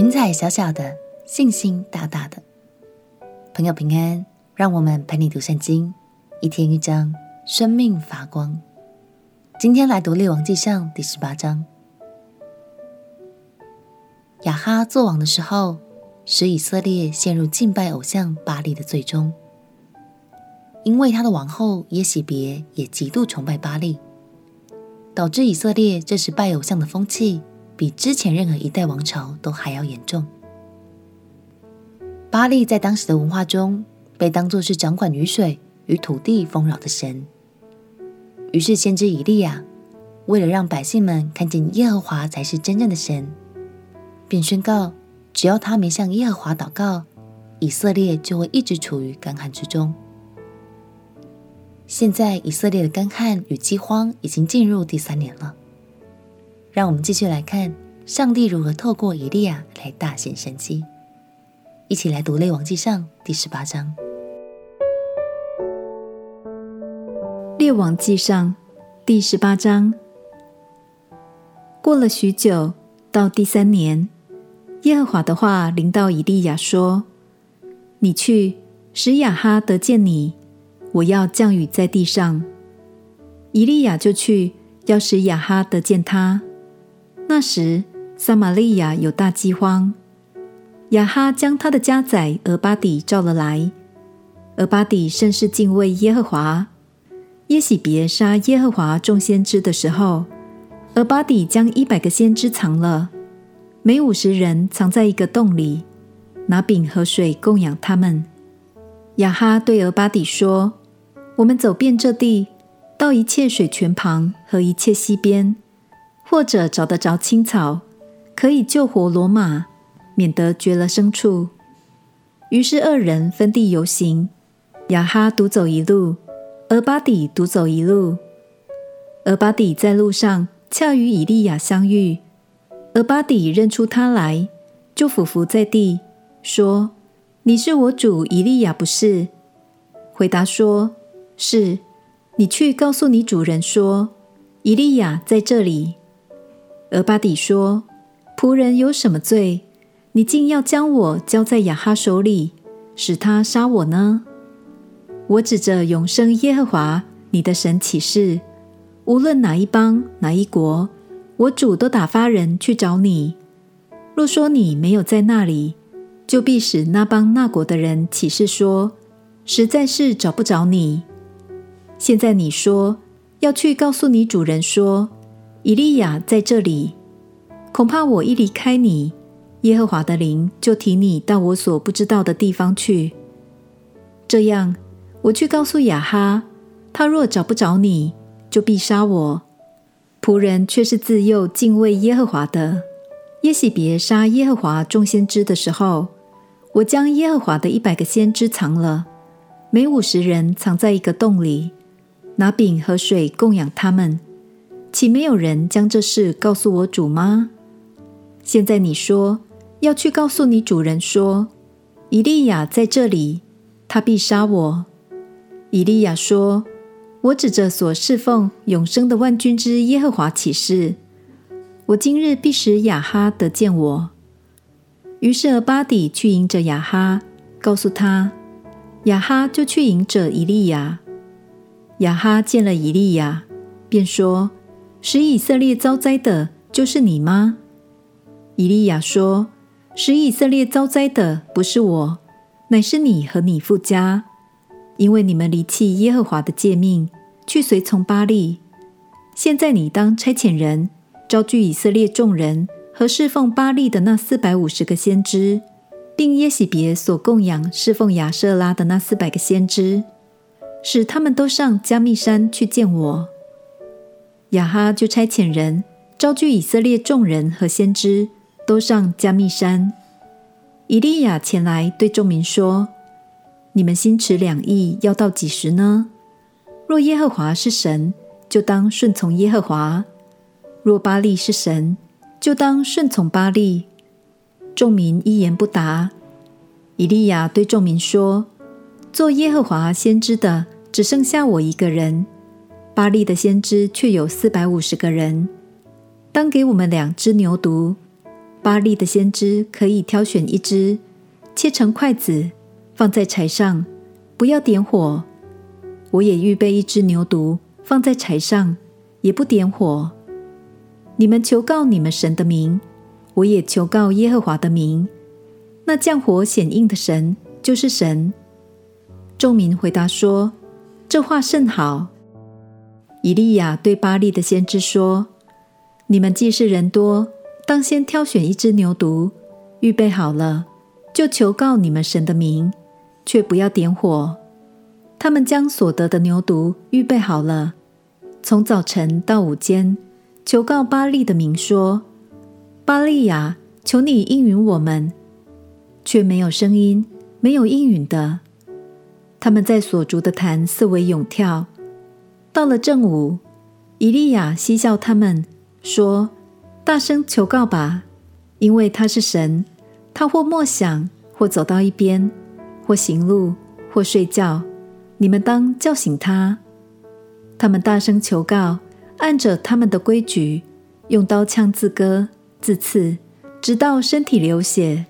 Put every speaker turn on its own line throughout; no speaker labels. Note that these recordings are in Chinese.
云彩小小的，信心大大的。朋友平安，让我们陪你读圣经，一天一章，生命发光。今天来读《列王纪上》第十八章。亚哈作王的时候，使以色列陷入敬拜偶像巴力的最终，因为他的王后耶洗别也极度崇拜巴力，导致以色列这时拜偶像的风气比之前任何一代王朝都还要严重。巴力在当时的文化中被当作是掌管雨水与土地丰饶的神，于是先知以利亚为了让百姓们看见耶和华才是真正的神，便宣告。只要他没向耶和华祷告，以色列就会一直处于干旱之中。现在以色列的干旱与饥荒已经进入第三年了。让我们继续来看上帝如何透过以利亚来大显神迹。一起来读《列王纪上》第十八章。
《列王纪上》第十八章。过了许久，到第三年。耶和华的话临到以利亚说：“你去，使亚哈得见你，我要降雨在地上。”以利亚就去，要使亚哈得见他。那时，撒玛利亚有大饥荒。亚哈将他的家宰俄巴底召了来。俄巴底甚是敬畏耶和华。耶洗别杀耶和华众先知的时候，俄巴底将一百个先知藏了。每五十人藏在一个洞里，拿饼和水供养他们。亚哈对俄巴底说：“我们走遍这地，到一切水泉旁和一切溪边，或者找得着青草，可以救活罗马，免得绝了牲畜。”于是二人分地游行，亚哈独走一路，俄巴底独走一路。俄巴底在路上恰与以利亚相遇。俄巴底认出他来，就俯伏在地，说：“你是我主以利亚不是？”回答说：“是。”你去告诉你主人说：“以利亚在这里。”俄巴底说：“仆人有什么罪？你竟要将我交在亚哈手里，使他杀我呢？我指着永生耶和华你的神起誓，无论哪一邦哪一国。”我主都打发人去找你。若说你没有在那里，就必使那邦那国的人起誓说，实在是找不着你。现在你说要去告诉你主人说，以利亚在这里。恐怕我一离开你，耶和华的灵就提你到我所不知道的地方去。这样，我去告诉亚哈，他若找不着你，就必杀我。仆人却是自幼敬畏耶和华的。耶洗别杀耶和华众先知的时候，我将耶和华的一百个先知藏了，每五十人藏在一个洞里，拿饼和水供养他们。岂没有人将这事告诉我主吗？现在你说要去告诉你主人说，以利亚在这里，他必杀我。以利亚说。我指着所侍奉永生的万军之耶和华起誓，我今日必使亚哈得见我。于是俄巴底去迎着亚哈，告诉他，亚哈就去迎着以利亚。亚哈见了以利亚，便说：“使以色列遭灾的，就是你吗？”以利亚说：“使以色列遭灾的，不是我，乃是你和你父家。”因为你们离弃耶和华的诫命，去随从巴力，现在你当差遣人，招聚以色列众人和侍奉巴力的那四百五十个先知，并耶洗别所供养侍奉亚瑟拉的那四百个先知，使他们都上加密山去见我。亚哈就差遣人，招聚以色列众人和先知，都上加密山。以利亚前来对众民说。你们心持两意，要到几时呢？若耶和华是神，就当顺从耶和华；若巴力是神，就当顺从巴力。众民一言不答。以利亚对众民说：“做耶和华先知的只剩下我一个人，巴利的先知却有四百五十个人。当给我们两只牛犊，巴利的先知可以挑选一只，切成筷子，放在柴上，不要点火。我也预备一只牛犊，放在柴上，也不点火。你们求告你们神的名，我也求告耶和华的名。那降火显应的神就是神。众民回答说：“这话甚好。”以利亚对巴力的先知说：“你们既是人多，当先挑选一只牛犊，预备好了，就求告你们神的名，却不要点火。”他们将所得的牛犊预备好了，从早晨到午间，求告巴力的名说：“巴力呀，求你应允我们。”却没有声音，没有应允的。他们在所逐的坛四围涌跳。到了正午，以利亚嬉笑他们，说：“大声求告吧，因为他是神。他或默想，或走到一边，或行路，或睡觉。你们当叫醒他。”他们大声求告，按着他们的规矩，用刀枪自割自刺，直到身体流血。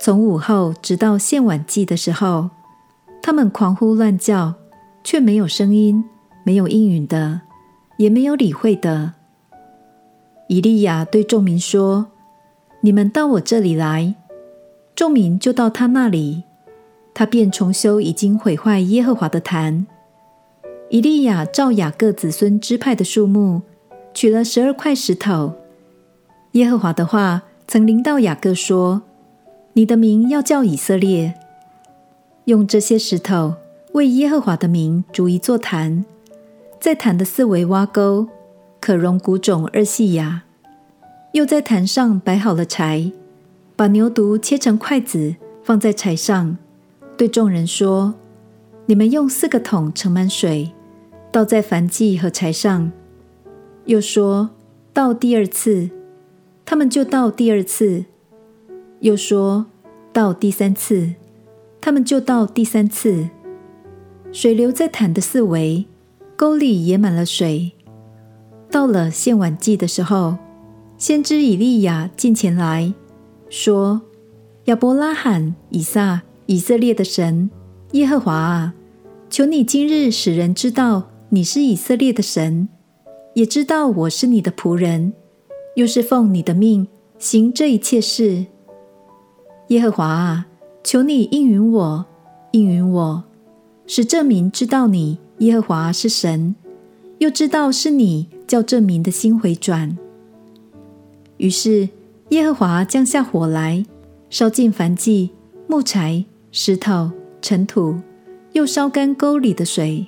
从午后直到献晚祭的时候。他们狂呼乱叫，却没有声音，没有应允的，也没有理会的。以利亚对众民说：“你们到我这里来。”众民就到他那里，他便重修已经毁坏耶和华的坛。以利亚照雅各子孙支派的数目，取了十二块石头。耶和华的话曾临到雅各说：“你的名要叫以色列。”用这些石头为耶和华的名筑一座坛，在坛的四围挖沟，可容谷种二细亚。又在坛上摆好了柴，把牛犊切成筷子，放在柴上，对众人说：“你们用四个桶盛满水，倒在燔祭和柴上。”又说：“倒第二次。”他们就倒第二次。又说：“倒第三次。”他们就倒第三次，水流在坛的四围，沟里也满了水。到了献晚祭的时候，先知以利亚近前来说：“亚伯拉罕、以撒、以色列的神耶和华啊，求你今日使人知道你是以色列的神，也知道我是你的仆人，又是奉你的命行这一切事。耶和华啊。”求你应允我，应允我，使这民知道你耶和华是神，又知道是你叫这民的心回转。于是耶和华降下火来，烧尽凡迹、木柴、石头、尘土，又烧干沟里的水。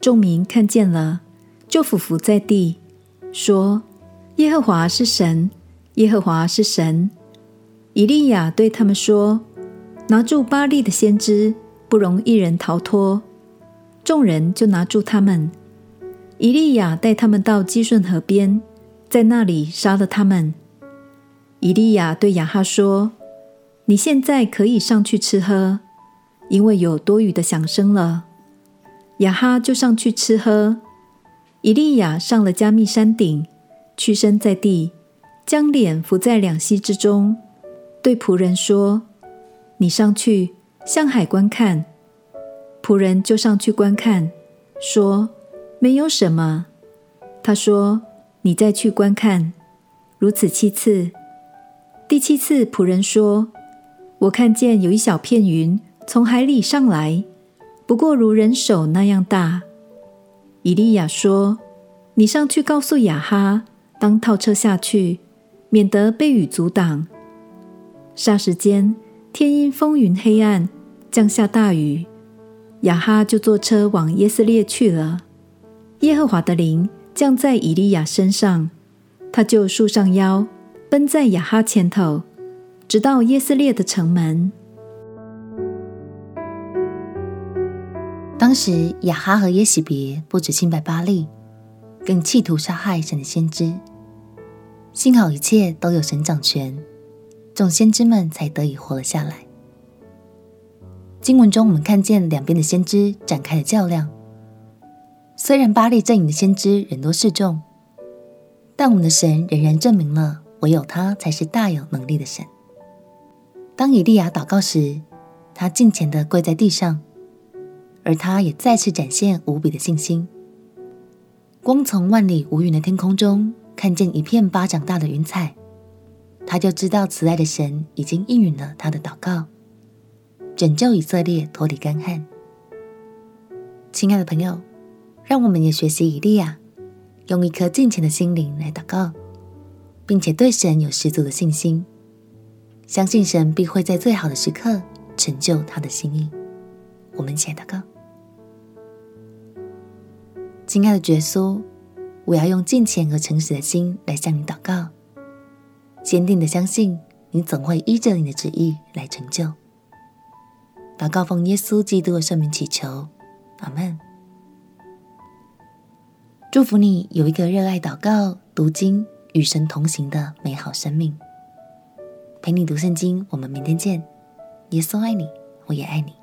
众民看见了，就俯伏在地，说：“耶和华是神，耶和华是神。”以利亚对他们说。拿住巴力的先知，不容一人逃脱。众人就拿住他们。以利亚带他们到基顺河边，在那里杀了他们。以利亚对亚哈说：“你现在可以上去吃喝，因为有多余的响声了。”亚哈就上去吃喝。以利亚上了加密山顶，屈身在地，将脸伏在两膝之中，对仆人说。你上去向海观看，仆人就上去观看，说：“没有什么。”他说：“你再去观看。”如此七次。第七次，仆人说：“我看见有一小片云从海里上来，不过如人手那样大。”以利亚说：“你上去告诉亚哈，当套车下去，免得被雨阻挡。”霎时间。天阴风云黑暗，降下大雨。亚哈就坐车往耶斯列去了。耶和华的灵降在以利亚身上，他就束上腰，奔在亚哈前头，直到耶斯列的城门。
当时亚哈和耶洗别不止清白巴力，更企图杀害神的先知。幸好一切都有神掌权。众先知们才得以活了下来。经文中，我们看见两边的先知展开了较量。虽然巴力阵营的先知人多势众，但我们的神仍然证明了唯有他才是大有能力的神。当以利亚祷告时，他敬虔地跪在地上，而他也再次展现无比的信心。光从万里无云的天空中看见一片巴掌大的云彩，他就知道慈爱的神已经应允了他的祷告，拯救以色列脱离干旱。亲爱的朋友，让我们也学习以利亚，用一颗敬虔的心灵来祷告，并且对神有十足的信心，相信神必会在最好的时刻成就他的心意。我们一起来祷告。亲爱的耶稣，我要用敬虔和诚实的心来向你祷告，坚定的相信你总会依着你的旨意来成就。祷告奉耶稣基督的圣名祈求，阿门。祝福你有一个热爱祷告、读经、与神同行的美好生命。陪你读圣经，我们明天见。耶稣爱你，我也爱你。